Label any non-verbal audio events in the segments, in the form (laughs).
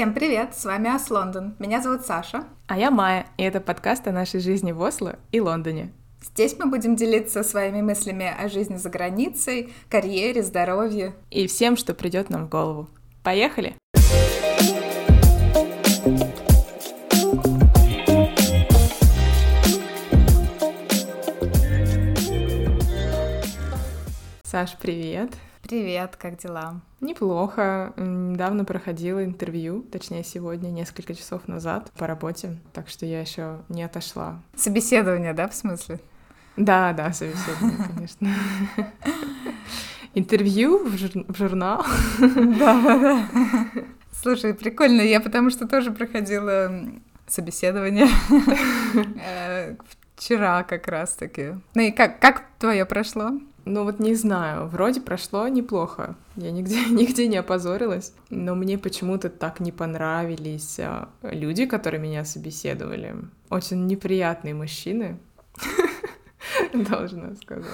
Всем привет, с вами Ас Лондон. Меня зовут Саша. А я Майя, и это подкаст о нашей жизни в Осло и Лондоне. Здесь мы будем делиться своими мыслями о жизни за границей, карьере, здоровье. И всем, что придет нам в голову. Поехали! Саш, привет! Привет, как дела? Неплохо. Недавно проходила интервью, точнее сегодня, несколько часов назад по работе, так что я еще не отошла. Собеседование, да, в смысле? Да, да, собеседование, конечно. (laughs) Интервью в, жур... в журнал. Да, да, да. Слушай, прикольно, я потому что тоже проходила собеседование (laughs) э, вчера как раз-таки. Ну и как, как твое прошло? Ну вот не знаю, вроде прошло неплохо. Я нигде, (laughs) нигде не опозорилась. Но мне почему-то так не понравились а, люди, которые меня собеседовали. Очень неприятные мужчины. (laughs) Должна сказать.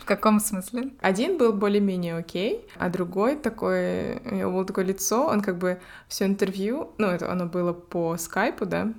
В каком смысле? Один был более-менее окей, а другой такой, у него было такое лицо, он как бы все интервью, ну, это оно было по скайпу, да,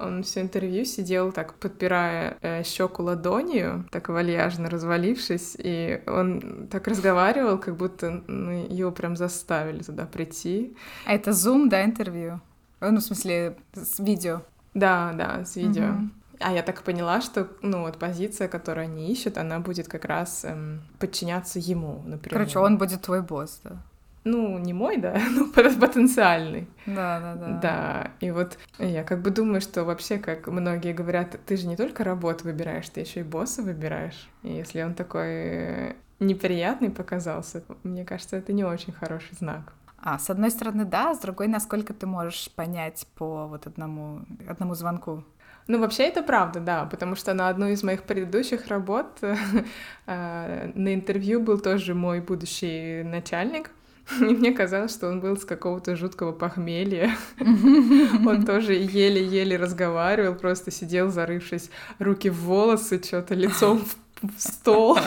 он все интервью сидел так, подпирая э, щеку ладонью, так вальяжно развалившись, и он так разговаривал, как будто ну, его прям заставили туда прийти. А это Zoom, да, интервью? Ну, в смысле, с видео? Да, да, с видео. Угу. А я так поняла, что, ну, вот позиция, которую они ищут, она будет как раз эм, подчиняться ему, например. Короче, он будет твой босс, да? Ну, не мой, да, (laughs) но потенциальный. Да, да, да. Да, и вот я как бы думаю, что вообще, как многие говорят, ты же не только работу выбираешь, ты еще и босса выбираешь. И если он такой неприятный показался, мне кажется, это не очень хороший знак. А, с одной стороны, да, с другой, насколько ты можешь понять по вот одному, одному звонку? Ну, вообще это правда, да, потому что на одну из моих предыдущих работ (laughs) э, на интервью был тоже мой будущий начальник, (laughs) И мне казалось, что он был с какого-то жуткого похмелья. (laughs) Он тоже еле-еле разговаривал, просто сидел, зарывшись руки в волосы, что-то лицом в стол.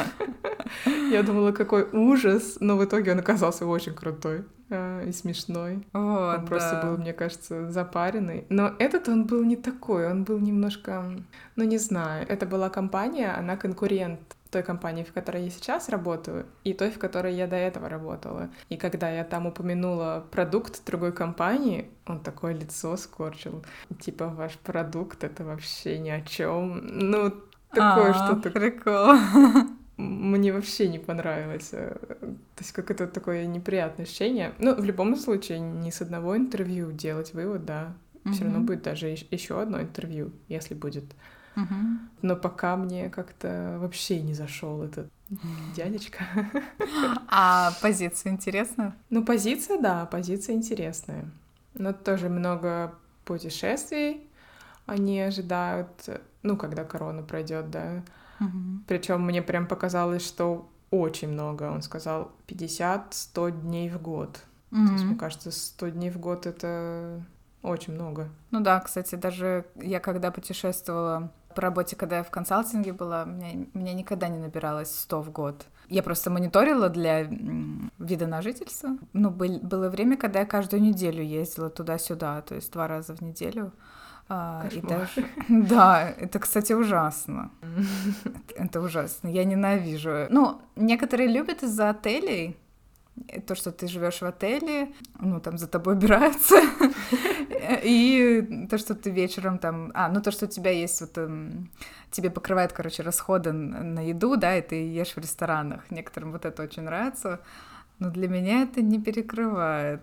(laughs) Я думала, какой ужас, но в итоге он оказался очень крутой э, и смешной. Вот, он просто был, мне кажется, запаренный. Но этот он был не такой, он был немножко, ну не знаю, это была компания, она конкурент той компании, в которой я сейчас работаю, и той, в которой я до этого работала. И когда я там упомянула продукт другой компании, он такое лицо скорчил. Типа, ваш продукт — это вообще ни о чем. Ну, такое а, что-то. Прикол. Мне вообще не понравилось. То есть какое-то такое неприятное ощущение. Ну, в любом случае, не с одного интервью делать вывод, да. Все mm равно будет даже еще одно интервью, если будет. Угу. Но пока мне как-то вообще не зашел этот дядечка. А позиция интересная? Ну, позиция, да, позиция интересная. Но тоже много путешествий они ожидают, ну, когда корона пройдет, да. Угу. Причем мне прям показалось, что очень много. Он сказал 50-100 дней в год. Угу. То есть, мне кажется, 100 дней в год это очень много. Ну да, кстати, даже я когда путешествовала по работе, когда я в консалтинге была, мне, мне никогда не набиралось 100 в год. Я просто мониторила для вида на жительство. Ну, был, было время, когда я каждую неделю ездила туда-сюда, то есть два раза в неделю. А, и даже... (laughs) Да, это, кстати, ужасно. (laughs) Это ужасно. Я ненавижу. Ну, некоторые любят из-за отелей, то, что ты живешь в отеле, ну, там за тобой убираются, (laughs) и то, что ты вечером там... А, ну, то, что у тебя есть вот... Эм, тебе покрывает, короче, расходы на еду, да, и ты ешь в ресторанах. Некоторым вот это очень нравится. Но для меня это не перекрывает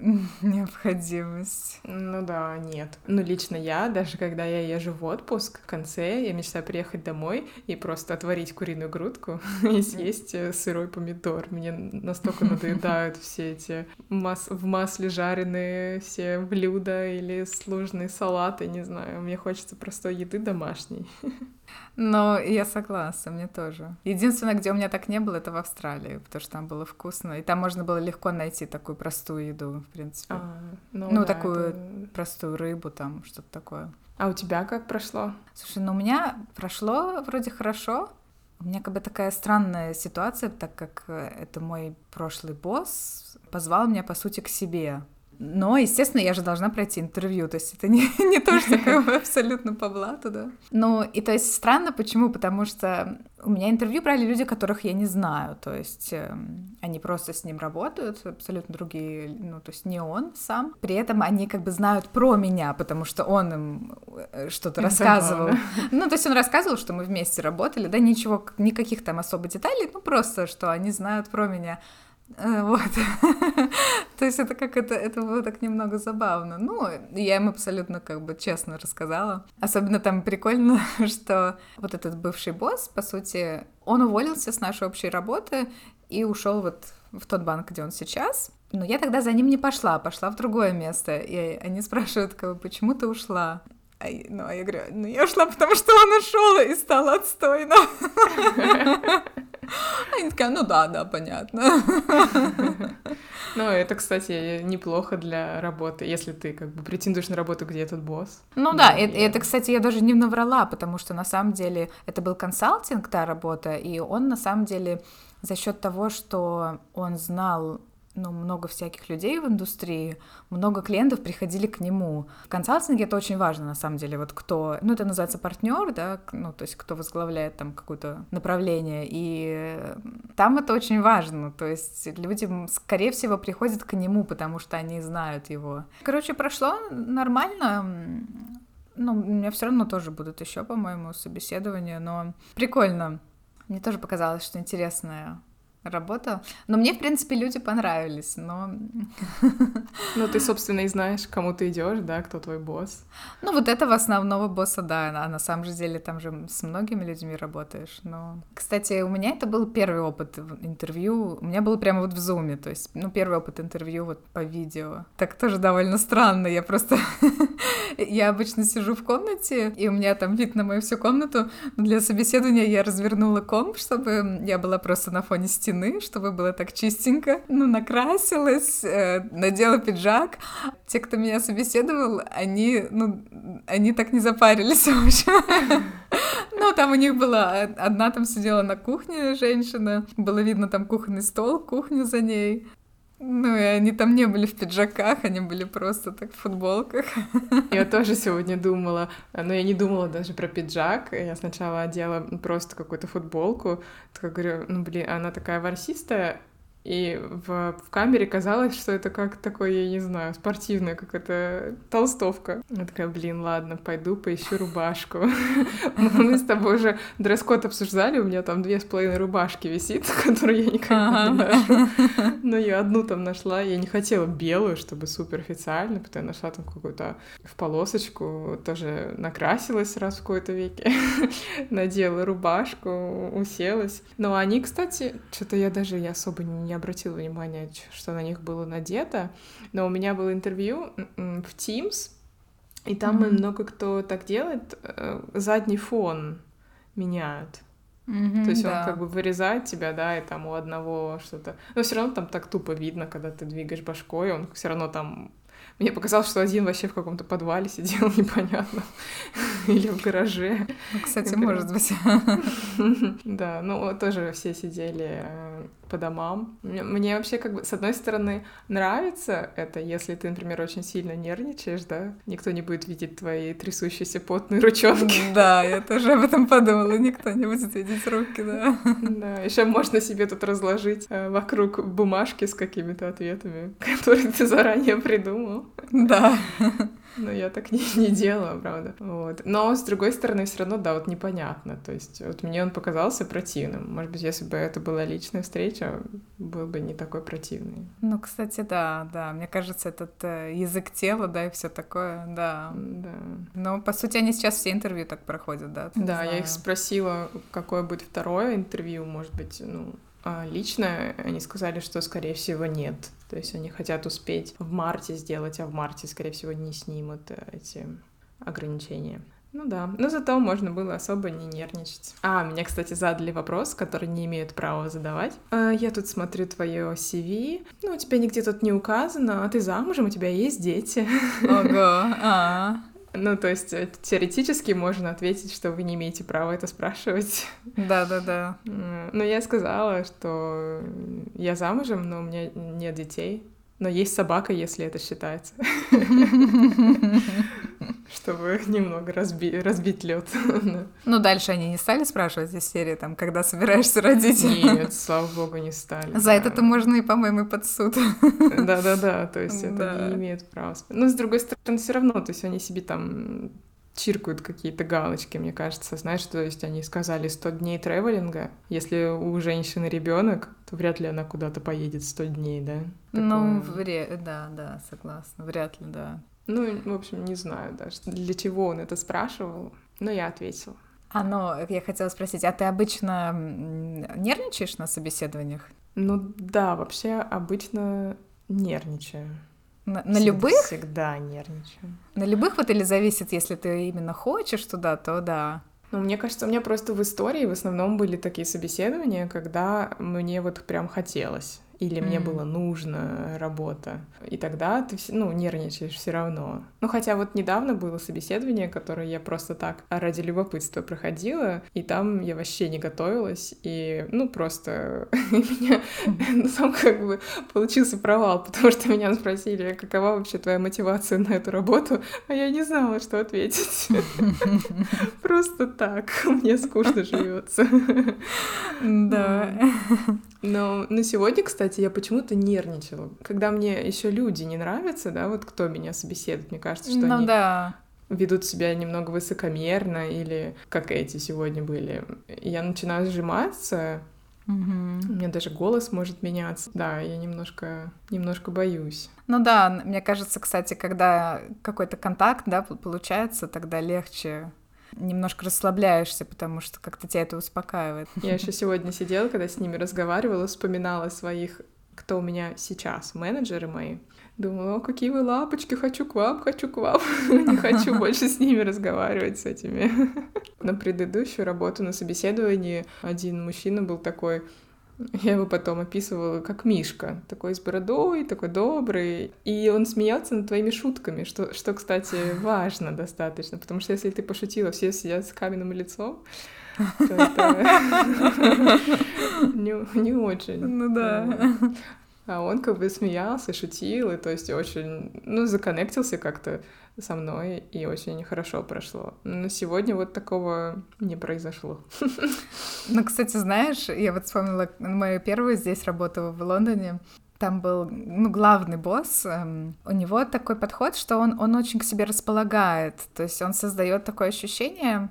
(laughs) необходимость. Ну да, нет. Ну лично я, даже когда я езжу в отпуск, в конце я мечтаю приехать домой и просто отварить куриную грудку (laughs) и съесть э, сырой помидор. Мне настолько надоедают все эти мас в масле жареные все блюда или сложные салаты, не знаю. Мне хочется простой еды домашней. (laughs) Но я согласна, мне тоже. Единственное, где у меня так не было, это в Австралии, потому что там было вкусно. И там можно было легко найти такую простую еду, в принципе. А, ну, ну да, такую это... простую рыбу, там что-то такое. А у тебя как прошло? Слушай, ну у меня прошло вроде хорошо. У меня как бы такая странная ситуация, так как э, это мой прошлый босс позвал меня, по сути, к себе Но, естественно, я же должна пройти интервью, то есть это не, (laughs) не то, что как бы (laughs) абсолютно по блату, да. Ну, и то есть странно, почему? Потому что у меня интервью брали люди, которых я не знаю, то есть э, они просто с ним работают, абсолютно другие, ну, то есть не он сам. При этом они как бы знают про меня, потому что он им э, что-то рассказывал. Ну, то есть он рассказывал, что мы вместе работали, да, ничего, никаких там особо деталей, ну, просто, что они знают про меня. Э, вот. (laughs) То есть это как это, это было так немного забавно. Ну, я им абсолютно как бы честно рассказала. Особенно там прикольно, (laughs) что вот этот бывший босс, по сути, он уволился с нашей общей работы и ушел вот в тот банк, где он сейчас. Но я тогда за ним не пошла, пошла в другое место. И они спрашивают, как бы, почему ты ушла? А, ну, а я говорю, ну я ушла, потому что он ушел и стало отстойно. (laughs) Они такая, ну да, да, понятно. Ну, это, кстати, неплохо для работы, если ты как бы претендуешь на работу, где этот босс. Ну да, и это, кстати, я даже не наврала, потому что на самом деле это был консалтинг, та работа, и он на самом деле за счет того, что он знал ну, много всяких людей в индустрии, много клиентов приходили к нему. В консалтинге это очень важно, на самом деле, вот кто, ну, это называется партнер, да, ну, то есть кто возглавляет там какое-то направление, и там это очень важно, то есть люди, скорее всего, приходят к нему, потому что они знают его. Короче, прошло нормально, ну, у меня все равно тоже будут еще, по-моему, собеседования, но прикольно. Мне тоже показалось, что интересная работа. Но мне, в принципе, люди понравились, но... (laughs) Ну, ты, собственно, и знаешь, кому ты идешь, да, кто твой босс. Ну, вот этого основного босса, да, а на самом же деле там же с многими людьми работаешь, но... Кстати, у меня это был первый опыт интервью, у меня был прямо вот в зуме, то есть, ну, первый опыт интервью вот по видео. Так тоже довольно странно, я просто... (laughs) я обычно сижу в комнате, и у меня там вид на мою всю комнату, но для собеседования я развернула комп, чтобы я была просто на фоне стены, стены, чтобы было так чистенько. Ну, накрасилась, э, надела пиджак. Те, кто меня собеседовал, они, ну, они так не запарились, (laughs) в общем. Ну, там у них была... Одна там сидела на кухне, женщина. Было видно там кухонный стол, кухню за ней. Ну, и они там не были в пиджаках, они были просто так в футболках. Я (laughs) тоже сегодня думала, но я не думала даже про пиджак. Я сначала одела просто какую-то футболку. Так говорю, ну, блин, она такая ворсистая, и в, в камере казалось, что это как такое, я не знаю, спортивная какая-то толстовка. Я такая, блин, ладно, пойду поищу рубашку. (laughs) Мы с тобой уже дресс-код обсуждали, у меня там две с половиной рубашки висит, (laughs) которую я никогда не ношу. (laughs) Но я одну там нашла, я не хотела белую, чтобы супер официально, потому я нашла там какую-то в полосочку, тоже накрасилась раз в какой-то веке, надела рубашку, уселась. Но они, кстати, что-то я даже особо не обратила внимания, что на них было надето, но у меня было интервью в Teams, и там mm-hmm. много кто так делает, э, задний фон меняют. Mm-hmm, То есть да. он как бы вырезает тебя, да, и там у одного что-то. Но все равно там так тупо видно, когда ты двигаешь башкой, он все равно там мне показалось, что один вообще в каком-то подвале сидел, (laughs) непонятно. Или в гараже. Ну, кстати, может быть. (laughs) Да, ну тоже все сидели э, по домам. Мне вообще как бы, с одной стороны, нравится это, если ты, например, очень сильно нервничаешь, да, никто не будет видеть твои трясущиеся потные ручонки. (laughs) Да, я тоже об этом подумала, никто не будет видеть руки, да. Да, еще можно себе тут разложить э, вокруг бумажки с какими-то ответами, которые ты заранее придумал. Да. (laughs) Но я так не, не делала, правда. Вот. Но, с другой стороны, все равно, да, вот непонятно. То есть, вот мне он показался противным. Может быть, если бы это была личная встреча, был бы не такой противный. Ну, кстати, да, да. Мне кажется, этот э, язык тела, да, и все такое, да. Да. Но, по сути, они сейчас все интервью так проходят, да? Да, я их спросила, какое будет второе интервью, может быть, ну, лично они сказали, что, скорее всего, нет. То есть они хотят успеть в марте сделать, а в марте, скорее всего, не снимут э, эти ограничения. Ну да, но зато можно было особо не нервничать. А, меня, кстати, задали вопрос, который не имеют права задавать. А, я тут смотрю твое CV, ну, у тебя нигде тут не указано, а ты замужем, у тебя есть дети. Ого, а ну, то есть э, теоретически можно ответить, что вы не имеете права это спрашивать. Да-да-да. Но я сказала, что я замужем, но у меня нет детей. Но есть собака, если это считается. (laughs) Чтобы (laughs) немного разби- разбить лед. (laughs) Ну, дальше они не стали спрашивать из серии, там, когда собираешься родить? Нет, (laughs) слава богу, не стали. За это-то можно и, по-моему, под суд. Да-да-да, то есть это не имеет права. Но, с другой стороны, все равно, то есть они себе там чиркают какие-то галочки, мне кажется, знаешь, то есть они сказали 100 дней тревелинга, если у женщины ребенок, то вряд ли она куда-то поедет 100 дней, да? Ну, вряд, да, да, согласна, вряд ли, да. Ну, в общем, не знаю даже, для чего он это спрашивал, но я ответила. А, ну, я хотела спросить, а ты обычно нервничаешь на собеседованиях? Ну, да, вообще обычно нервничаю. На, на любых? Всегда нервничаю. На любых вот или зависит, если ты именно хочешь туда, то да. Ну, мне кажется, у меня просто в истории в основном были такие собеседования, когда мне вот прям хотелось или мне было нужно работа. И тогда ты, ну, нервничаешь все равно. Ну, хотя вот недавно было собеседование, которое я просто так ради любопытства проходила, и там я вообще не готовилась, и, ну, просто (laughs) меня ну, там как бы получился провал, потому что меня спросили, какова вообще твоя мотивация на эту работу, а я не знала, что ответить. (laughs) Просто так, (laughs) мне скучно живется. Да. Но на сегодня, кстати, я почему-то нервничала. Когда мне еще люди не нравятся, да, вот кто меня собеседует, мне кажется, что ну, они да. ведут себя немного высокомерно или как эти сегодня были. Я начинаю сжиматься, Угу. У меня даже голос может меняться. Да, я немножко, немножко боюсь. Ну да, мне кажется, кстати, когда какой-то контакт, да, получается, тогда легче немножко расслабляешься, потому что как-то тебя это успокаивает. Я еще сегодня сидела, когда с ними разговаривала, вспоминала своих, кто у меня сейчас, менеджеры мои. Думала, о, какие вы лапочки, хочу к вам, хочу к вам. (laughs) Не хочу (laughs) больше с ними разговаривать, с этими. (laughs) На предыдущую работу, на собеседовании, один мужчина был такой, я его потом описывала как Мишка, такой с бородой, такой добрый. И он смеялся над твоими шутками, что, что, кстати, важно достаточно, потому что если ты пошутила, все сидят с каменным лицом, (laughs) (laughs) не очень. Ну да. А он как бы смеялся, шутил, и то есть очень, ну, законнектился как-то со мной, и очень хорошо прошло. Но сегодня вот такого не произошло. Ну, кстати, знаешь, я вот вспомнила мою первую здесь работу в Лондоне, там был ну, главный босс, эм, у него такой подход, что он, он очень к себе располагает, то есть он создает такое ощущение,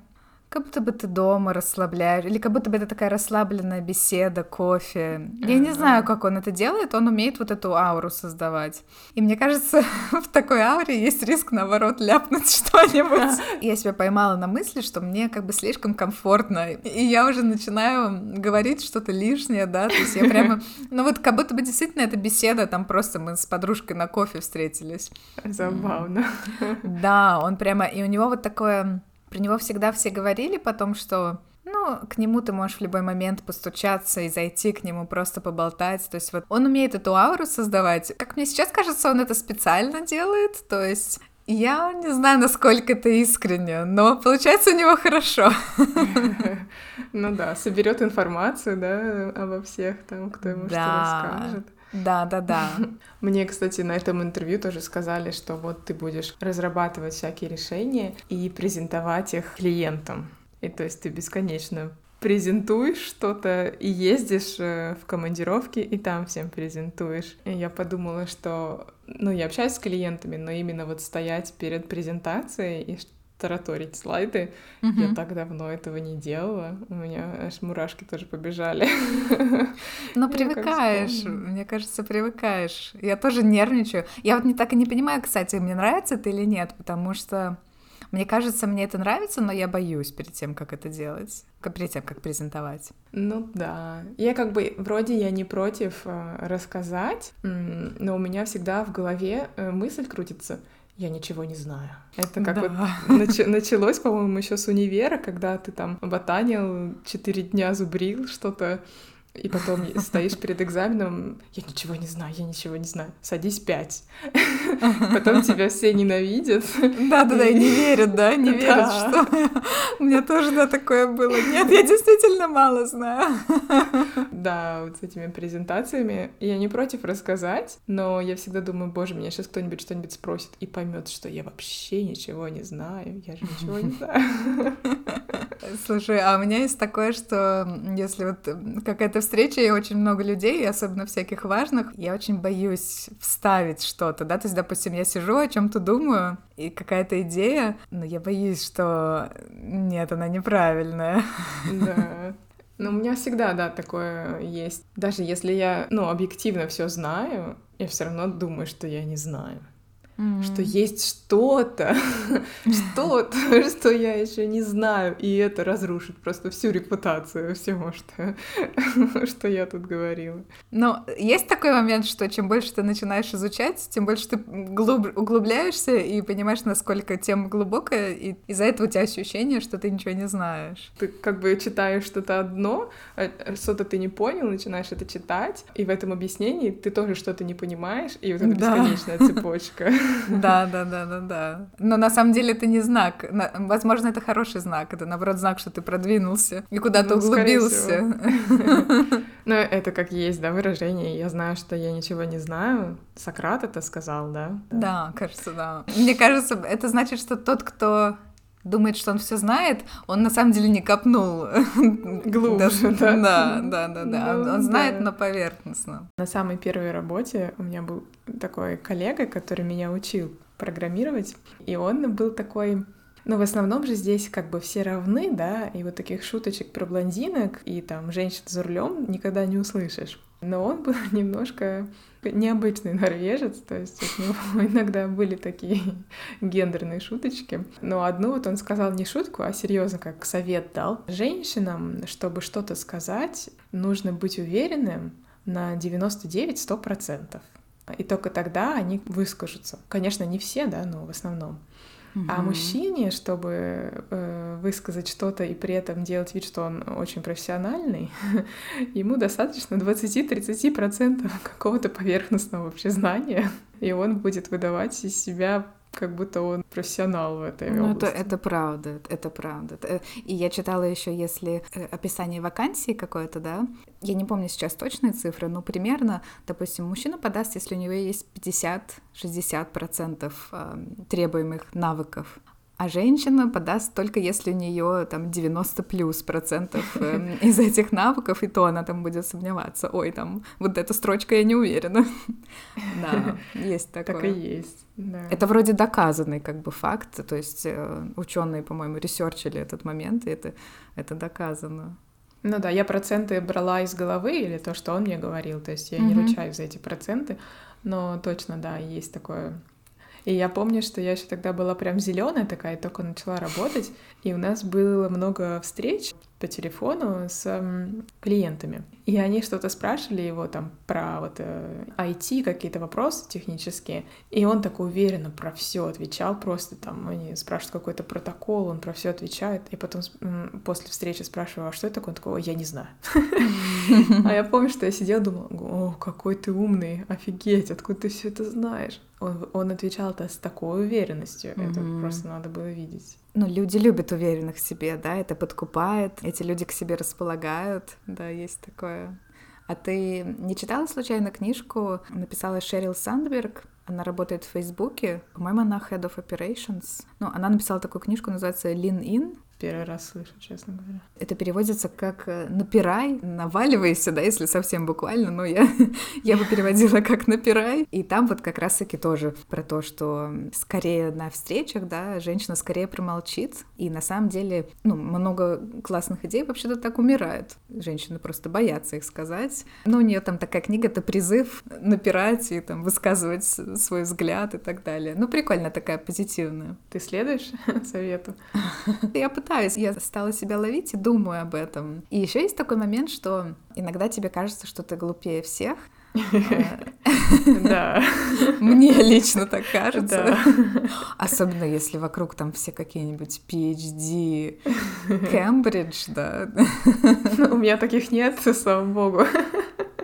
как будто бы ты дома расслабляешь, или как будто бы это такая расслабленная беседа, кофе. Я не знаю, как он это делает, он умеет вот эту ауру создавать. И мне кажется, (laughs) в такой ауре есть риск, наоборот, ляпнуть (laughs) что-нибудь. Я себя поймала на мысли, что мне как бы слишком комфортно, и я уже начинаю говорить что-то лишнее, да, то есть я прямо, (laughs) ну вот как будто бы действительно это беседа, там просто мы с подружкой на кофе встретились. Забавно. Да, он прямо, и у него вот такое про него всегда все говорили потом, что ну, к нему ты можешь в любой момент постучаться и зайти к нему, просто поболтать. То есть вот он умеет эту ауру создавать. Как мне сейчас кажется, он это специально делает. То есть я не знаю, насколько это искренне, но получается у него хорошо. (laughs) Ну да, соберет информацию, да, обо всех там, кто ему что расскажет. Да, да, да. Мне, кстати, на этом интервью тоже сказали, что вот ты будешь разрабатывать всякие решения и презентовать их клиентам. И то есть ты бесконечно презентуешь что-то и ездишь э, в командировки и там всем презентуешь. И я подумала, что, ну, я общаюсь с клиентами, но именно вот стоять перед презентацией и тараторить слайды. Угу. Я так давно этого не делала. У меня аж мурашки тоже побежали. (laughs) Ну, привыкаешь. Мне кажется, привыкаешь. Я тоже нервничаю. Я вот не так и не понимаю, кстати, мне нравится это или нет, потому что мне кажется, мне это нравится, но я боюсь перед тем, как это делать, перед тем, как презентовать. Ну да. Я как бы, вроде я не против э, рассказать, но у меня всегда в голове э, мысль крутится — я ничего не знаю. Это как да. (laughs) вот нач- началось, по-моему, еще с универа, когда ты там ботанил, четыре дня зубрил что-то, и потом стоишь перед экзаменом, я ничего не знаю, я ничего не знаю, садись пять. Потом тебя все ненавидят. Да-да-да, и не верят, да, не верят, что... (laughs) У меня тоже, да, такое было. Нет, я действительно мало знаю. Да, вот с этими презентациями. Я не против рассказать, но я всегда думаю, боже, меня сейчас кто-нибудь что-нибудь спросит и поймет, что я вообще ничего не знаю, я же ничего не знаю. Слушай, а у меня есть такое, что если вот какая-то встреча, и очень много людей, особенно всяких важных, я очень боюсь вставить что-то, да, то есть, допустим, я сижу, о чем-то думаю, и какая-то идея, но я боюсь, что нет, она неправильная. Да. Ну, у меня всегда, да, такое есть. Даже если я, ну, объективно все знаю, я все равно думаю, что я не знаю mm-hmm. что есть что-то, (laughs) что-то, (laughs) что я еще не знаю, и это разрушит просто всю репутацию всего, что, (laughs) что я тут говорила. Но есть такой момент, что чем больше ты начинаешь изучать, тем больше ты глуб... углубляешься и понимаешь, насколько тема глубокая, и из-за этого у тебя ощущение, что ты ничего не знаешь. Ты как бы читаешь что-то одно, а, а что-то ты не понял, начинаешь это читать, и в этом объяснении ты тоже что-то не понимаешь, и вот эта да. бесконечная цепочка. Да, да, да, да, да. Но на самом деле это не знак. Возможно, это хороший знак. Это, наоборот, знак, что ты продвинулся и куда-то ну, углубился. (laughs) Ну, это как есть, да, выражение. Я знаю, что я ничего не знаю. Сократ это сказал, да? Да, кажется, да. Мне кажется, это значит, что тот, кто думает, что он все знает, он на самом деле не копнул (laughs) глубже. Да, да, да, да. да. Ну, он знает, но поверхностно. На самой первой работе у меня был такой коллега, который меня учил программировать, и он был такой но в основном же здесь как бы все равны, да, и вот таких шуточек про блондинок и там женщин за рулем никогда не услышишь. Но он был (laughs) немножко необычный норвежец, то есть у него (laughs) иногда были такие (laughs) гендерные шуточки. Но одну вот он сказал не шутку, а серьезно, как совет дал. Женщинам, чтобы что-то сказать, нужно быть уверенным на 99-100%. И только тогда они выскажутся. Конечно, не все, да, но в основном. Угу. А мужчине, чтобы э, высказать что-то и при этом делать вид, что он очень профессиональный, (laughs) ему достаточно 20-30% (laughs) какого-то поверхностного вообще знания, и он будет выдавать из себя как будто он профессионал в этой ну, области. Это, это правда, это правда. Э, и я читала еще, если э, описание вакансии какое-то, да, я не помню сейчас точные цифры, но примерно, допустим, мужчина подаст, если у него есть 50-60% требуемых навыков, а женщина подаст только если у нее там 90 плюс процентов э, (laughs) из этих навыков, и то она там будет сомневаться. Ой, там вот эта строчка я не уверена. (laughs) Да, есть такое. Так и есть. Да. Это вроде доказанный как бы факт, то есть э, ученые, по-моему, ресерчили этот момент, и это, это доказано. Ну да, я проценты брала из головы или то, что он мне говорил, то есть я mm-hmm. не ручаюсь за эти проценты, но точно, да, есть такое и я помню, что я еще тогда была прям зеленая такая, только начала работать, и у нас было много встреч по телефону с клиентами. И они что-то спрашивали его там про вот э, IT, какие-то вопросы технические, и он так уверенно про все отвечал, просто там они спрашивают какой-то протокол, он про все отвечает, и потом после встречи спрашиваю, а что это такое? Он такой, я не знаю. (laughs) А я помню, что я сидела, думала, о, какой ты умный, офигеть, откуда ты все это знаешь? Он, он отвечал-то с такой уверенностью, это просто надо было видеть ну, люди любят уверенных в себе, да, это подкупает, эти люди к себе располагают, да, есть такое. А ты не читала случайно книжку, написала Шерил Сандберг, она работает в Фейсбуке, по-моему, она Head of Operations. Ну, она написала такую книжку, называется Lean In, Первый раз слышу, честно говоря. Это переводится как э, «напирай», «наваливайся», да, если совсем буквально, но я, (laughs) я бы переводила как «напирай». И там вот как раз-таки тоже про то, что скорее на встречах, да, женщина скорее промолчит, и на самом деле, ну, много классных идей вообще-то так умирают. Женщины просто боятся их сказать. Но у нее там такая книга, это призыв напирать и там высказывать свой взгляд и так далее. Ну, прикольно такая позитивная. Ты следуешь (laughs) совету? Я пытаюсь, я стала себя ловить и думаю об этом. И еще есть такой момент, что иногда тебе кажется, что ты глупее всех, (laughs) Да. Мне лично так кажется. Особенно если вокруг там все какие-нибудь PhD, Кембридж, (laughs) да. У меня таких нет, слава богу.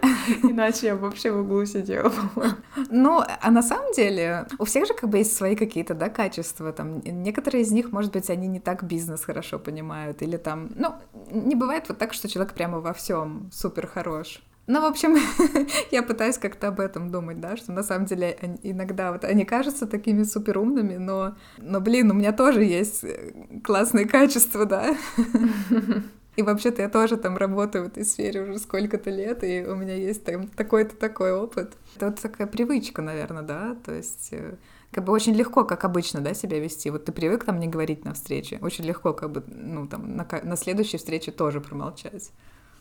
(laughs) Иначе я вообще в углу сидела, по-моему. Ну, а на самом деле у всех же как бы есть свои какие-то, да, качества. Там некоторые из них, может быть, они не так бизнес хорошо понимают, или там, ну, не бывает вот так, что человек прямо во всем супер хорош. Ну, в общем, (laughs) я пытаюсь как-то об этом думать, да, что на самом деле иногда вот они кажутся такими суперумными, но, но, блин, у меня тоже есть э, классные качества, да. (laughs) И вообще-то я тоже там работаю в этой сфере уже сколько-то лет, и у меня есть там такой-то такой опыт. Это вот такая привычка, наверное, да, то есть э, как бы очень легко, как обычно, да, себя вести. Вот ты привык там не говорить на встрече, очень легко как бы, ну, там, на, на следующей встрече тоже промолчать.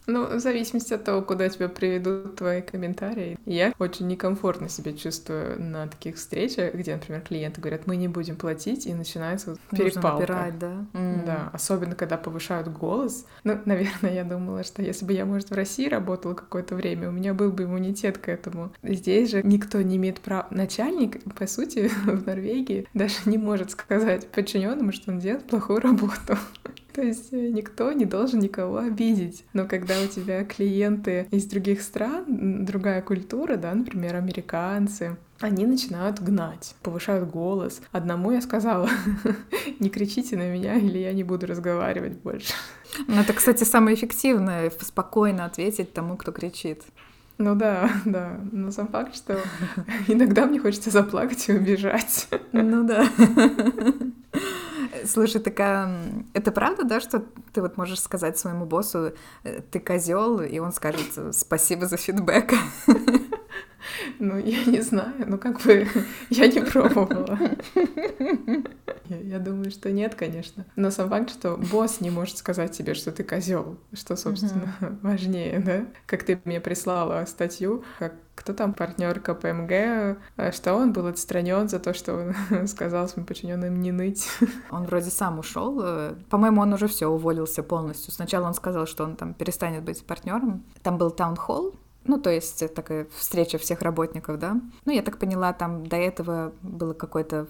Ну, в зависимости от того, куда тебя приведут твои комментарии. Я очень некомфортно себя чувствую на таких встречах, где, например, клиенты говорят, мы не будем платить, и начинается вот перепалка. Напирать, да? Mm. Да, особенно когда повышают голос. Ну, (laughs) наверное, я думала, что если бы я, может, в России работала какое-то время, у меня был бы иммунитет к этому. Здесь же никто не имеет права. Начальник, по сути, (laughs) в Норвегии даже не может сказать подчиненному, что он делает плохую работу. (laughs) (laughs) То есть э, никто не должен никого обидеть. Но когда у тебя клиенты из других стран, другая культура, да, например, американцы, они начинают гнать, повышают голос. Одному я сказала, (laughs) не кричите на меня, или я не буду разговаривать больше. Ну, это, кстати, самое эффективное — спокойно ответить тому, кто кричит. Ну да, (laughs) да. Но сам факт, что иногда мне хочется заплакать и убежать. Ну да. Слушай, такая, это правда, да, что ты вот можешь сказать своему боссу, э, ты козел, и он скажет спасибо за фидбэк? (laughs) (laughs) Ну, я не знаю, ну как бы (laughs) я не пробовала. (laughs) Я, я думаю, что нет, конечно. Но сам факт, что босс не может сказать тебе, что ты козел, что, собственно, uh-huh. важнее, да? Как ты мне прислала статью, как кто там партнер КПМГ, э, что он был отстранен за то, что он сказал своим подчиненным не ныть. Он вроде сам ушел. Э, по-моему, он уже все уволился полностью. Сначала он сказал, что он там перестанет быть партнером. Там был таунхолл, ну, то есть такая встреча всех работников, да. Ну, я так поняла, там до этого было какое-то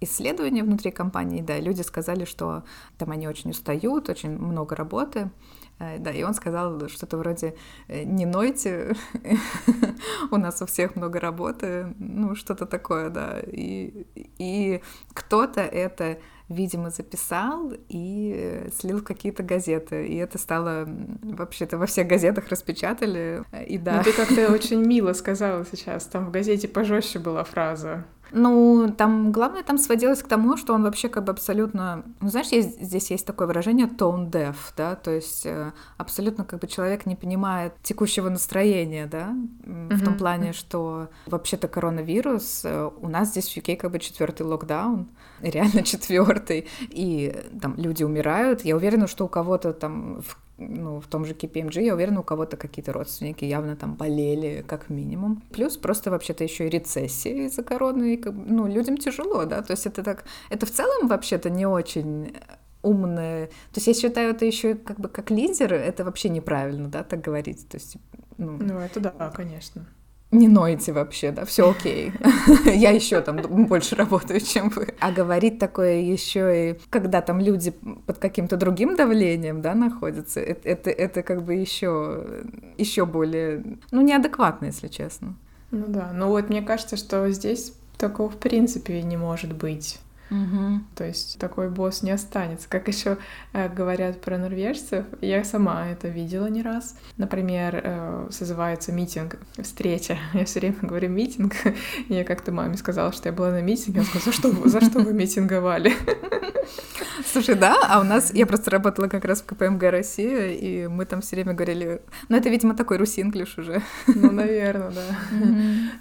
исследование внутри компании, да, люди сказали, что там они очень устают, очень много работы, э, да, и он сказал что-то вроде «Э, «не нойте, (laughs) у нас у всех много работы», ну, что-то такое, да, и, и кто-то это видимо, записал и слил в какие-то газеты. И это стало... Вообще-то во всех газетах распечатали. И да. Но ты как-то очень мило сказала сейчас. Там в газете пожестче была фраза. Ну, там главное там сводилось к тому, что он вообще как бы абсолютно... Ну, знаешь, есть, здесь есть такое выражение tone deaf, да, то есть э, абсолютно как бы человек не понимает текущего настроения, да, mm-hmm. в том плане, что вообще-то коронавирус, э, у нас здесь в UK как бы четвертый локдаун, реально (laughs) четвертый, и там люди умирают. Я уверена, что у кого-то там в ну, в том же KPMG, я уверена, у кого-то какие-то родственники явно там болели, как минимум. Плюс просто вообще-то еще и рецессия из-за короны, и, ну, людям тяжело, да, то есть это так, это в целом вообще-то не очень умное. То есть я считаю, это еще как бы как лидер, это вообще неправильно, да, так говорить. То есть, ну, ну это да, конечно не нойте вообще, да, все окей. (laughs) Я еще там больше работаю, чем вы. А говорить такое еще и когда там люди под каким-то другим давлением, да, находятся, это, это, это как бы еще, еще более, ну, неадекватно, если честно. Ну да, ну вот мне кажется, что здесь такого в принципе не может быть. Угу. То есть такой босс не останется. Как еще э, говорят про норвежцев, я сама это видела не раз. Например, э, созывается митинг, встреча. (laughs) Я все время говорю митинг. (laughs) я как-то маме сказала, что я была на митинге. Она сказала, за что, за что вы митинговали? (laughs) Слушай, да, а у нас, я просто работала как раз в КПМГ Россия, и мы там все время говорили, ну это, видимо, такой русинглиш уже. Ну, наверное, да.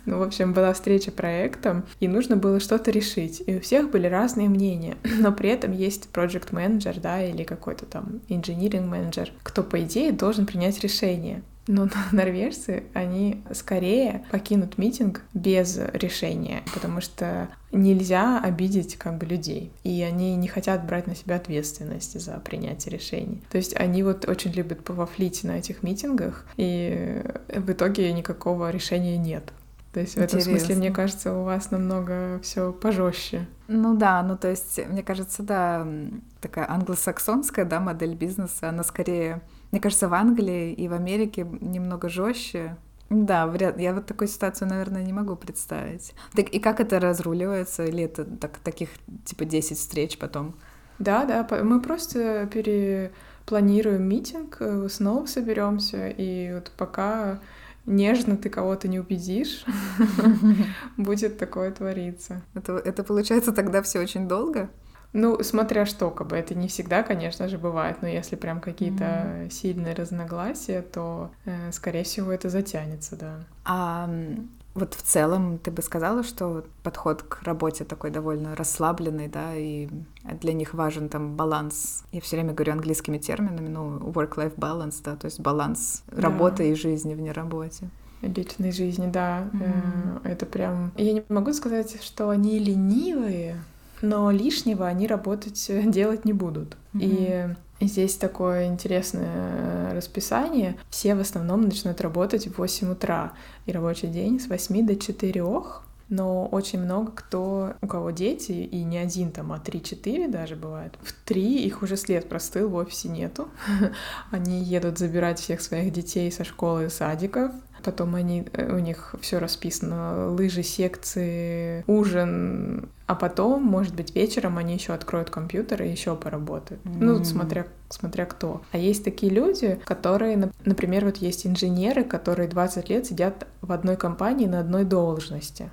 Ну, в общем, была встреча проектом, и нужно было что-то решить, и у всех были разные мнения, (clears throat) но при этом есть project менеджер, да, или какой-то там engineering менеджер, кто, по идее, должен принять решение. Но (laughs) норвежцы, они скорее покинут митинг без решения, потому что нельзя обидеть как бы людей, и они не хотят брать на себя ответственность за принятие решений. То есть они вот очень любят повафлить на этих митингах, и в итоге никакого решения нет. То есть Интересно. в этом смысле, мне кажется, у вас намного все пожестче. Ну да, ну то есть, мне кажется, да, такая англосаксонская, да, модель бизнеса, она скорее, мне кажется, в Англии и в Америке немного жестче. Да, вряд я вот такую ситуацию, наверное, не могу представить. Так и как это разруливается? Или это так, таких типа 10 встреч потом? Да, да, мы просто перепланируем митинг, э, снова соберемся, и вот пока нежно ты кого-то не убедишь, (laughs) будет такое твориться. Это, это получается тогда все очень долго? Ну, смотря что, как бы это не всегда, конечно же, бывает, но если прям какие-то mm-hmm. сильные разногласия, то, э, скорее всего, это затянется, да. А вот в целом ты бы сказала, что подход к работе такой довольно расслабленный, да, и для них важен там баланс. Я все время говорю английскими терминами, ну, work-life balance, да, то есть баланс да. работы и жизни вне работе. Личной жизни, да. Mm-hmm. Это прям... Я не могу сказать, что они ленивые, но лишнего они работать, делать не будут. Mm-hmm. И здесь такое интересное расписание. Все в основном начинают работать в 8 утра, и рабочий день с 8 до 4 но очень много кто, у кого дети, и не один там, а три-четыре даже бывает. В три их уже след простыл, в офисе нету. (laughs) Они едут забирать всех своих детей со школы и садиков, Потом они, э, у них все расписано, лыжи, секции, ужин, а потом, может быть, вечером они еще откроют компьютер и еще поработают. Mm-hmm. Ну, смотря, смотря кто. А есть такие люди, которые, например, вот есть инженеры, которые 20 лет сидят в одной компании на одной должности.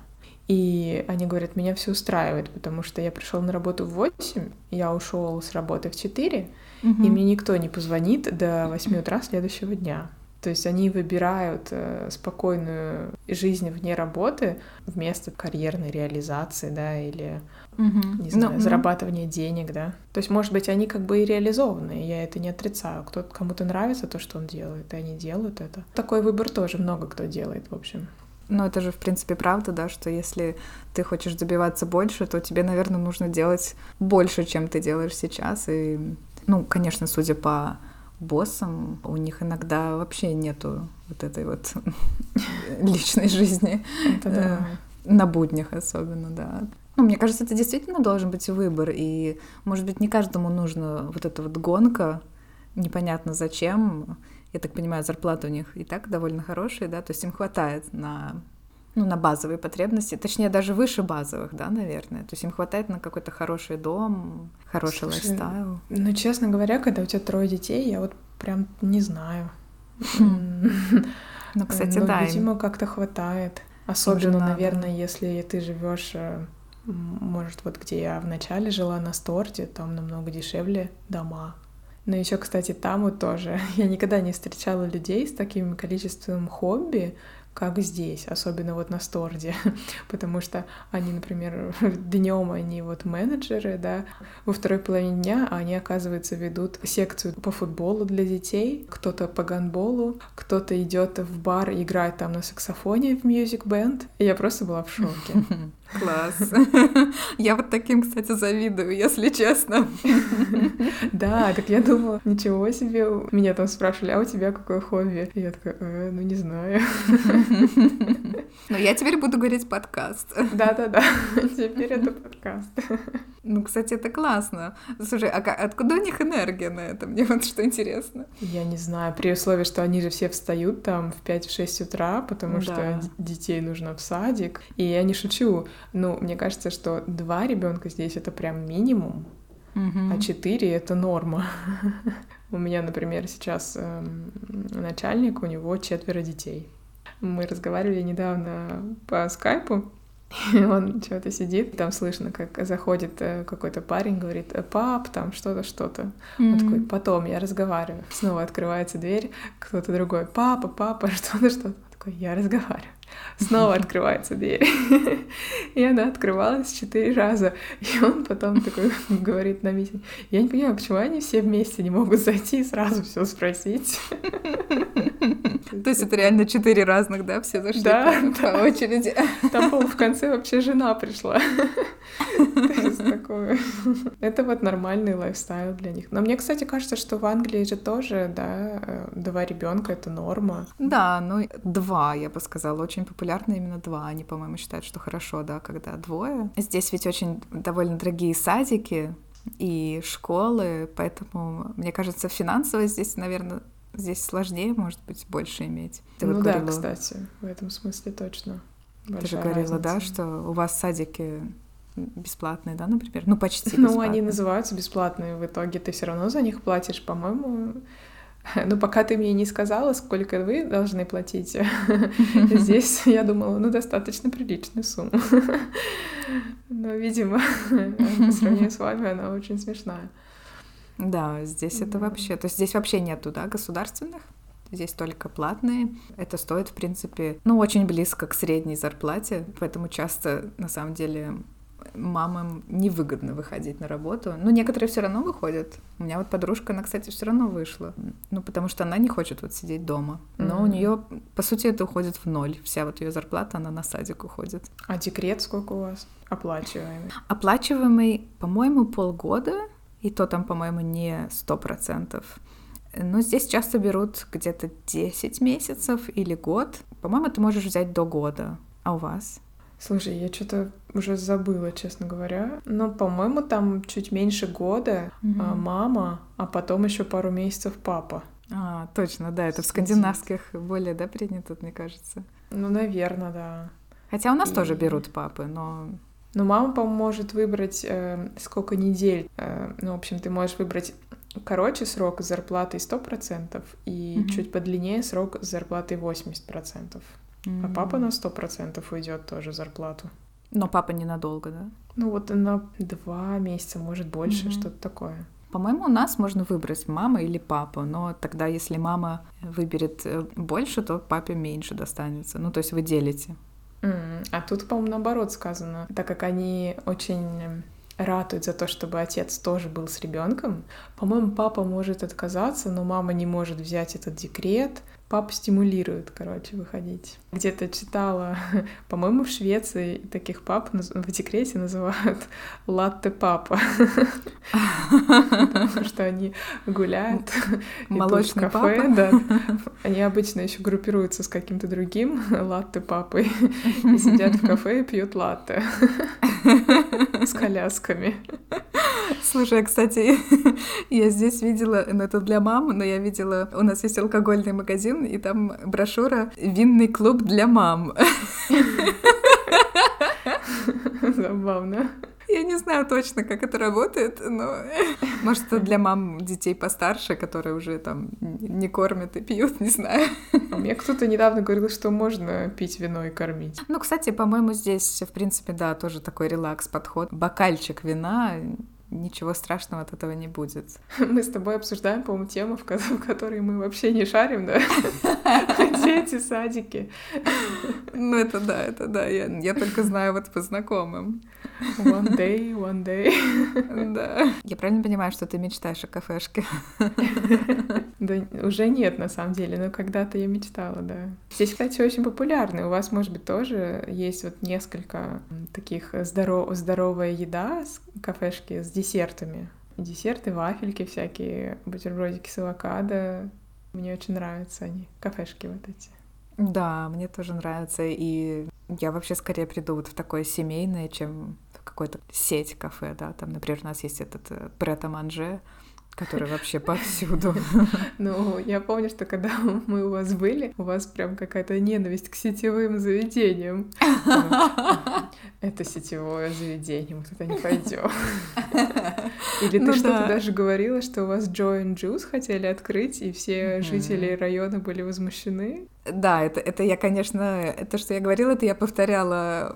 И они говорят, меня все устраивает, потому что я пришел на работу в 8, я ушел с работы в 4, угу. и мне никто не позвонит до 8 утра следующего дня. То есть они выбирают э, спокойную жизнь вне работы вместо карьерной реализации, да, или, угу. не знаю, ну, зарабатывания ну... денег, да. То есть, может быть, они как бы и реализованы, я это не отрицаю. Кто-то кому-то нравится то, что он делает, и они делают это. Такой выбор тоже много кто делает, в общем. Ну, это же, в принципе, правда, да, что если ты хочешь добиваться больше, то тебе, наверное, нужно делать больше, чем ты делаешь сейчас. И, ну, конечно, судя по боссом, у них иногда вообще нету вот этой вот (laughs) личной жизни. Э, на буднях особенно, да. Ну, мне кажется, это действительно должен быть выбор, и, может быть, не каждому нужно вот эта вот гонка, непонятно зачем. Я так понимаю, зарплата у них и так довольно хорошая, да, то есть им хватает на ну, на базовые потребности, точнее, даже выше базовых, да, наверное. То есть им хватает на какой-то хороший дом, хороший Слушай, лайфстайл. Ну, честно говоря, когда у тебя трое детей, я вот прям не знаю. Ну, кстати, ну, да. Видимо, как-то хватает. Особенно, наверное, если ты живешь, э, может, вот где я вначале жила на Сторте, там намного дешевле дома. Но еще, кстати, там вот тоже (laughs) я никогда не встречала людей с таким количеством хобби, как здесь, особенно вот на сторде, (laughs) потому что они, например, (laughs) днем они вот менеджеры, да, во второй половине дня они, оказывается, ведут секцию по футболу для детей, кто-то по гандболу, кто-то идет в бар и играет там на саксофоне в мьюзик бенд. И я просто была в шоке. (laughs) Класс. (laughs) Я вот таким, кстати, завидую, если честно. (laughs) Да, так я думала, ничего себе. Меня там спрашивали, а у тебя какое хобби? И я такая, э, ну не знаю. (laughs) Ну я теперь буду говорить подкаст. Да-да-да, теперь это подкаст. Ну, кстати, это классно. Слушай, а откуда у них энергия на это? Мне вот что интересно. Я не знаю, при условии, что они же все встают там в 5-6 утра, потому да. что детей нужно в садик. И я не шучу. Ну, мне кажется, что два ребенка здесь это прям минимум, угу. а четыре это норма. (laughs) У меня, например, сейчас э, начальник, у него четверо детей. Мы разговаривали недавно по скайпу, (laughs) и он что-то сидит, там слышно, как заходит э, какой-то парень, говорит, «Э, пап, там что-то, что-то. Mm-hmm. Он такой, потом я разговариваю. Снова открывается дверь, кто-то другой, папа, папа, (laughs) что-то, что-то. Он такой, я разговариваю. Снова открывается дверь. И она открывалась четыре раза. И он потом такой говорит на митинг, я не понимаю, почему они все вместе не могут зайти и сразу все спросить. То есть это реально четыре разных, да, все зашли да, по, да. очереди. Там, по в конце вообще жена пришла. Это вот нормальный лайфстайл для них. Но мне, кстати, кажется, что в Англии же тоже, да, э, два ребенка это норма. Да, ну два, я бы сказала, очень популярны именно два. Они, по-моему, считают, что хорошо, да, когда двое. Здесь ведь очень довольно дорогие садики и школы, поэтому, мне кажется, финансово здесь, наверное, здесь сложнее, может быть, больше иметь. Ты ну вот да, говорила... кстати, в этом смысле точно. Ты же говорила, разница. да, что у вас садики бесплатные, да, например? Ну, почти (laughs) бесплатные. Ну, они называются бесплатные, в итоге ты все равно за них платишь, по-моему. (laughs) Ну, пока ты мне не сказала, сколько вы должны платить, (laughs) здесь я думала, ну, достаточно приличную сумму. (laughs) Но, видимо, по сравнению с вами она очень смешная. Да, здесь это вообще... То есть здесь вообще нету, да, государственных? Здесь только платные. Это стоит, в принципе, ну, очень близко к средней зарплате, поэтому часто, на самом деле, мамам невыгодно выходить на работу. Ну, некоторые все равно выходят. У меня вот подружка, она, кстати, все равно вышла. Ну, потому что она не хочет вот сидеть дома. Но mm-hmm. у нее, по сути, это уходит в ноль. Вся вот ее зарплата, она на садик уходит. А декрет сколько у вас? Оплачиваемый? Оплачиваемый, по-моему, полгода. И то там, по-моему, не сто процентов. Но здесь часто берут где-то 10 месяцев или год. По-моему, ты можешь взять до года. А у вас? Слушай, я что-то уже забыла, честно говоря. Но, по-моему, там чуть меньше года угу. а, мама, а потом еще пару месяцев папа. А, точно, да, это в скандинавских более, да, принято, мне кажется. Ну, наверное, да. Хотя у нас И... тоже берут папы, но но мама, по-моему, может выбрать э, сколько недель. Э, ну, в общем, ты можешь выбрать короче срок с зарплатой 100% и mm-hmm. чуть подлиннее срок с зарплатой 80%. Mm-hmm. А папа на сто процентов уйдет тоже зарплату. Но папа ненадолго, да? Ну вот на два месяца, может больше, mm-hmm. что-то такое. По-моему, у нас можно выбрать мама или папа, но тогда, если мама выберет э, больше, то папе меньше достанется. Ну, то есть вы делите. Mm. А тут, по-моему, наоборот сказано, так как они очень ратуют за то, чтобы отец тоже был с ребенком. По-моему, папа может отказаться, но мама не может взять этот декрет, Папа стимулирует, короче, выходить. Где-то читала, (laughs) по-моему, в Швеции таких пап в декрете называют (laughs) латте-папа. Потому что они гуляют. (laughs) Молочный кафе, папа? Да. Они обычно еще группируются с каким-то другим латте-папой и сидят в кафе и пьют латте с колясками. Слушай, кстати, (laughs) я здесь видела, ну это для мам, но я видела, у нас есть алкогольный магазин, и там брошюра «Винный клуб для мам». (laughs) Забавно. Я не знаю точно, как это работает, но (laughs) может это для мам детей постарше, которые уже там не кормят и пьют, не знаю. А мне кто-то недавно говорил, что можно пить вино и кормить. Ну, кстати, по-моему, здесь, в принципе, да, тоже такой релакс-подход. Бокальчик вина ничего страшного от этого не будет. (laughs) Мы с тобой обсуждаем, по-моему, тему, в (laughs) которой мы вообще не шарим, да? (laughs) Все эти садики. Ну, это да, это да. Я, я только знаю вот по знакомым. One day, one day. Да. Я правильно понимаю, что ты мечтаешь о кафешке? Да уже нет, на самом деле, но когда-то я мечтала, да. Здесь, кстати, очень популярны. У вас, может быть, тоже есть вот несколько таких здоров... здоровая еда кафешки с десертами. Десерты, вафельки всякие, бутербродики с авокадо. Мне очень нравятся они, кафешки вот эти. Да, мне тоже нравится, и я вообще скорее приду вот в такое семейное, чем в какую-то сеть кафе, да, там, например, у нас есть этот Прета э, Манже, который вообще повсюду. (laughs) Ну, я помню, что когда (laughs) мы у вас были, у вас прям какая-то ненависть к сетевым заведениям. (laughs) Это сетевое заведение, мы туда не пойдем. Или ты ну, что-то даже говорила, что у вас Joy and Juice хотели открыть, и все жители района были возмущены. Да, это, это я, конечно, это, что я говорила, это я повторяла,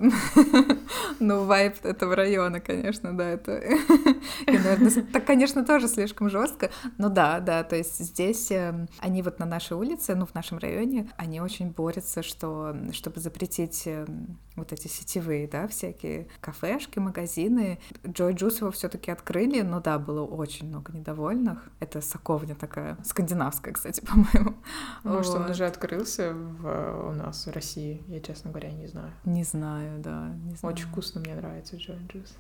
(laughs) ну, вайп этого района, конечно, да, это, (laughs) и, наверное, так, конечно, тоже слишком жестко, но да, да, то есть здесь эм, они вот на нашей улице, ну, в нашем районе, они очень борются, что, чтобы запретить эм, вот эти сетевые, да, всякие кафешки, магазины. Joe & the Juice его все таки открыли, но да, было очень много недовольных. Это соковня такая, скандинавская, кстати, (laughs) по-моему. Может, вот. он уже открылся в, у нас в России? Я, честно говоря, не знаю. Не знаю, да. Не знаю. Очень вкусно, мне нравится Joe & the Juice.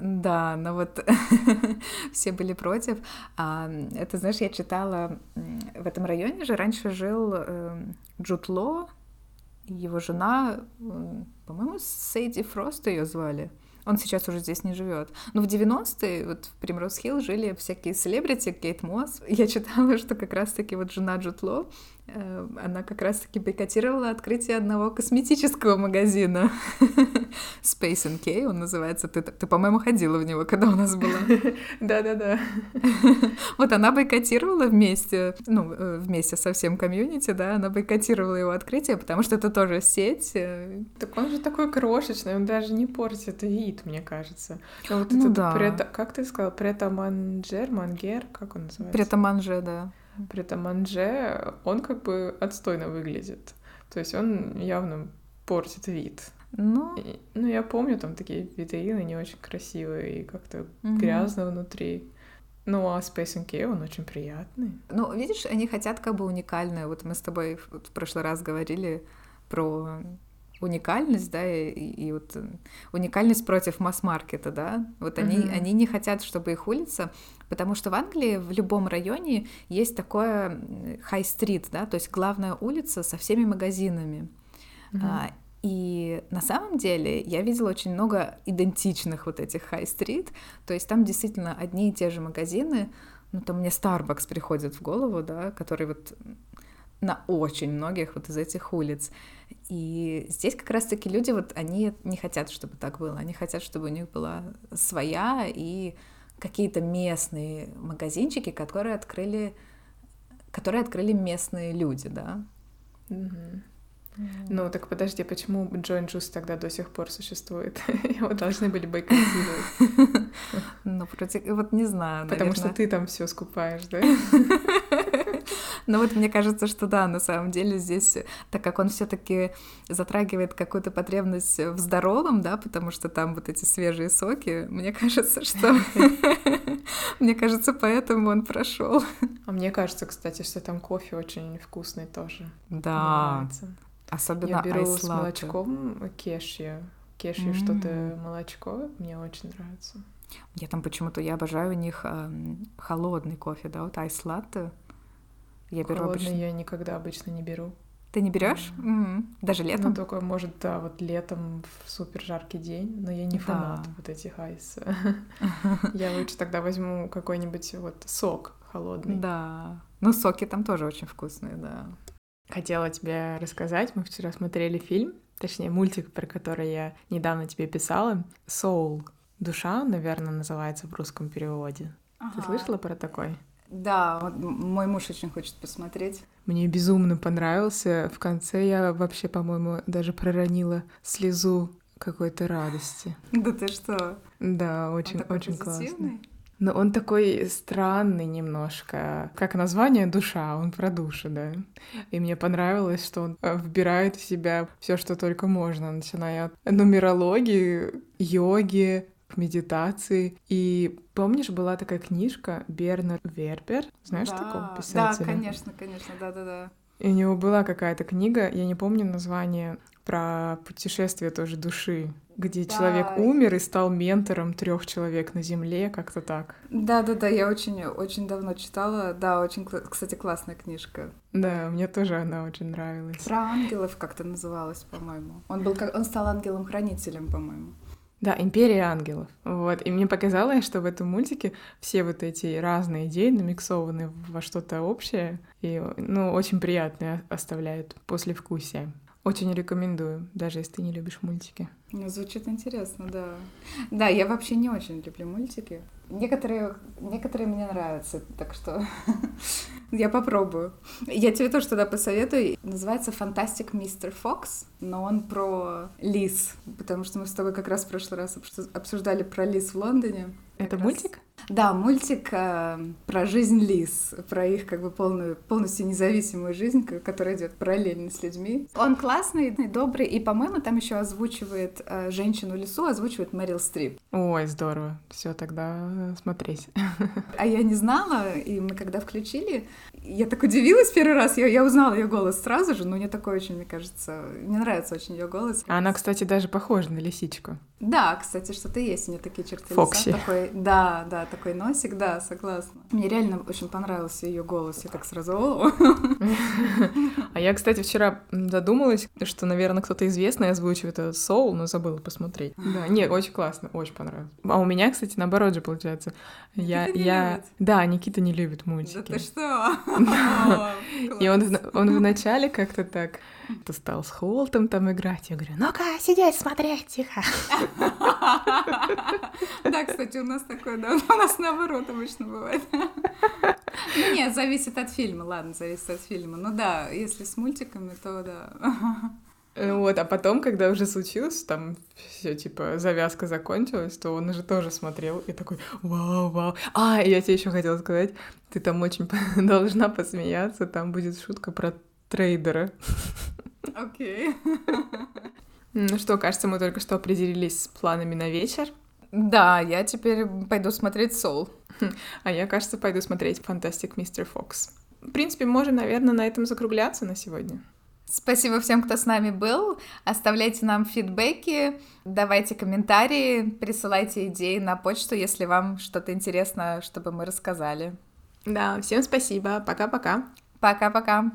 Да, но вот (laughs) все были против. А, это, знаешь, я читала в этом районе же раньше жил э, Джуд Ло, его жена, по-моему, Сейди Фрост ее звали. Он сейчас уже здесь не живет. Но в 90-е вот в Примроуз-Хилл жили всякие селебрити, Кейт Мосс. Я читала, что как раз-таки вот жена Джутло она как раз-таки бойкотировала открытие одного косметического магазина. (laughs) Space NK он называется. Ты, ты по-моему, ходила в него, когда у нас была. (laughs) Да-да-да. (laughs) Вот она бойкотировала вместе, ну, э, вместе со всем комьюнити, да, она бойкотировала его открытие, потому что это тоже сеть. Э. Так он же такой крошечный, он даже не портит вид, мне кажется. Но вот ну, это да. Прета, как ты сказал, претаманжер, мангер, как он называется? Претаманже, да. При этом Манже, он как бы отстойно выглядит. То есть он явно портит вид. Ну, и, ну я помню, там такие витрины не очень красивые и как-то угу. грязно внутри. Ну, а Space NK, он очень приятный. Ну, видишь, они хотят как бы уникальное. Вот мы с тобой в прошлый раз говорили про уникальность, да, и, и вот уникальность против масс-маркета, да, вот они, mm-hmm. они не хотят, чтобы их улица, потому что в Англии в любом районе есть такое хай-стрит, да, то есть главная улица со всеми магазинами. Mm-hmm. А, и на самом деле я видела очень много идентичных вот этих хай-стрит, то есть там действительно одни и те же магазины, ну там мне Starbucks приходит в голову, да, который вот на очень многих вот из этих улиц. И здесь как раз-таки люди, вот они не хотят, чтобы так было, они хотят, чтобы у них была своя и какие-то местные магазинчики, которые открыли, которые открыли местные люди, да. Mm-hmm. Ну, так подожди, почему Джон Джус тогда до сих пор существует? (laughs) Его должны были бойкотировать. (laughs) Ну, против... вот не знаю, Потому что ты там все скупаешь, да? (laughs) Но вот мне кажется, что да, на самом деле здесь, так как он все таки затрагивает какую-то потребность в здоровом, да, потому что там вот эти свежие соки, мне кажется, что... (laughs) Мне кажется, поэтому он прошел. А мне кажется, кстати, что там кофе очень вкусный тоже. Да. Особенно Я беру с молочком кешью. Кешью mm. что-то молочко, мне очень нравится. Я там почему-то, я обожаю у них э, холодный кофе, да, вот айс латте. Я беру Холодный обычно. я никогда обычно не беру. Ты не берешь? Mm. Mm-hmm. Даже летом? Ну, только, может, да, вот летом в супер жаркий день, но я не фанат да. вот этих айс. (laughs) Я лучше тогда возьму какой-нибудь вот сок холодный. Да. Ну, соки там тоже очень вкусные, да. Хотела тебе рассказать, мы вчера смотрели фильм, точнее, мультик, про который я недавно тебе писала. Soul. Душа, наверное, называется в русском переводе. Ага. Ты слышала про такой? Да, мой муж очень хочет посмотреть. Мне безумно понравился. В конце я вообще, по-моему, даже проронила слезу какой-то радости. Да ты что? Да, очень, очень классно. Но он такой странный немножко. Как название душа, он про душу, да. И мне понравилось, что он э, вбирает в себя все, что только можно, начиная от нумерологии, йоги, медитации. И помнишь, была такая книжка Бернер Вербер? Знаешь да, такого писателя? Да, конечно, конечно, да-да-да. И у него была какая-то книга, я не помню название, про путешествие тоже души, где да. человек умер и стал ментором трех человек на Земле, как-то так. Да, да, да, я очень, очень давно читала. Да, очень, кстати, классная книжка. Да, мне тоже она очень нравилась. Про ангелов как-то называлась, по-моему. Он был как, он стал ангелом-хранителем, по-моему. Да, Империя ангелов. Вот. И мне показалось, что в этом мультике все вот эти разные идеи намиксованы во что-то общее и, ну, очень приятное оставляют послевкусие. Очень рекомендую, даже если ты не любишь мультики. Ну, звучит интересно, да. Да, я вообще не очень люблю мультики. Некоторые, некоторые мне нравятся, так что (laughs) я попробую. Я тебе тоже тогда посоветую. Называется «Фантастик Мистер Фокс», но он про лис, потому что мы с тобой как раз в прошлый раз обсуждали про лис в Лондоне. Это мультик? Да, мультик э, про жизнь лис, про их как бы полную, полностью независимую жизнь, которая идет параллельно с людьми. Он классный, добрый, и, по-моему, там еще озвучивает э, женщину лису, озвучивает Мэрил Стрип. Ой, здорово. Все тогда смотреть. (laughs) А я не знала, и мы когда включили, я так удивилась первый раз, я, я узнала ее голос сразу же, но мне такой очень, мне кажется, мне нравится очень ее голос. Она, кстати, даже похожа на лисичку. Да, кстати, что-то есть у нее такие черты Фокси. лица. Такой, да, да, такой носик, да, согласна. Мне реально очень понравился ее голос, я так сразу... А я, кстати, вчера задумалась, что, наверное, кто-то известный озвучивает этот соул, но забыла посмотреть. Да, нет, очень классно, очень понравилось. А у меня, кстати, наоборот же получается. Я, я... Да, Никита не любит мультики. Да ты что? И он, он вначале как-то так ты стал с Холтом там играть. Я говорю, ну-ка, сидеть, смотреть, тихо. Да, кстати, у нас такое, да, у нас наоборот обычно бывает. Ну нет, зависит от фильма, ладно, зависит от фильма. Ну да, если с мультиками, то да. Э, вот, а потом, когда уже случилось, там все типа завязка закончилась, то он уже тоже смотрел и такой, вау, вау. А, я тебе еще хотела сказать, ты там очень (laughs) должна посмеяться, там будет шутка про трейдера. Окей. Ну что, кажется, мы только что определились с планами на вечер. Да, я теперь пойду смотреть Соул. А я, кажется, пойду смотреть Фантастик Мистер Фокс. В принципе, можем, наверное, на этом закругляться на сегодня. Спасибо всем, кто с нами был. Оставляйте нам фидбэки, давайте комментарии, присылайте идеи на почту, если вам что-то интересно, чтобы мы рассказали. Да, всем спасибо. Пока-пока. Пока-пока.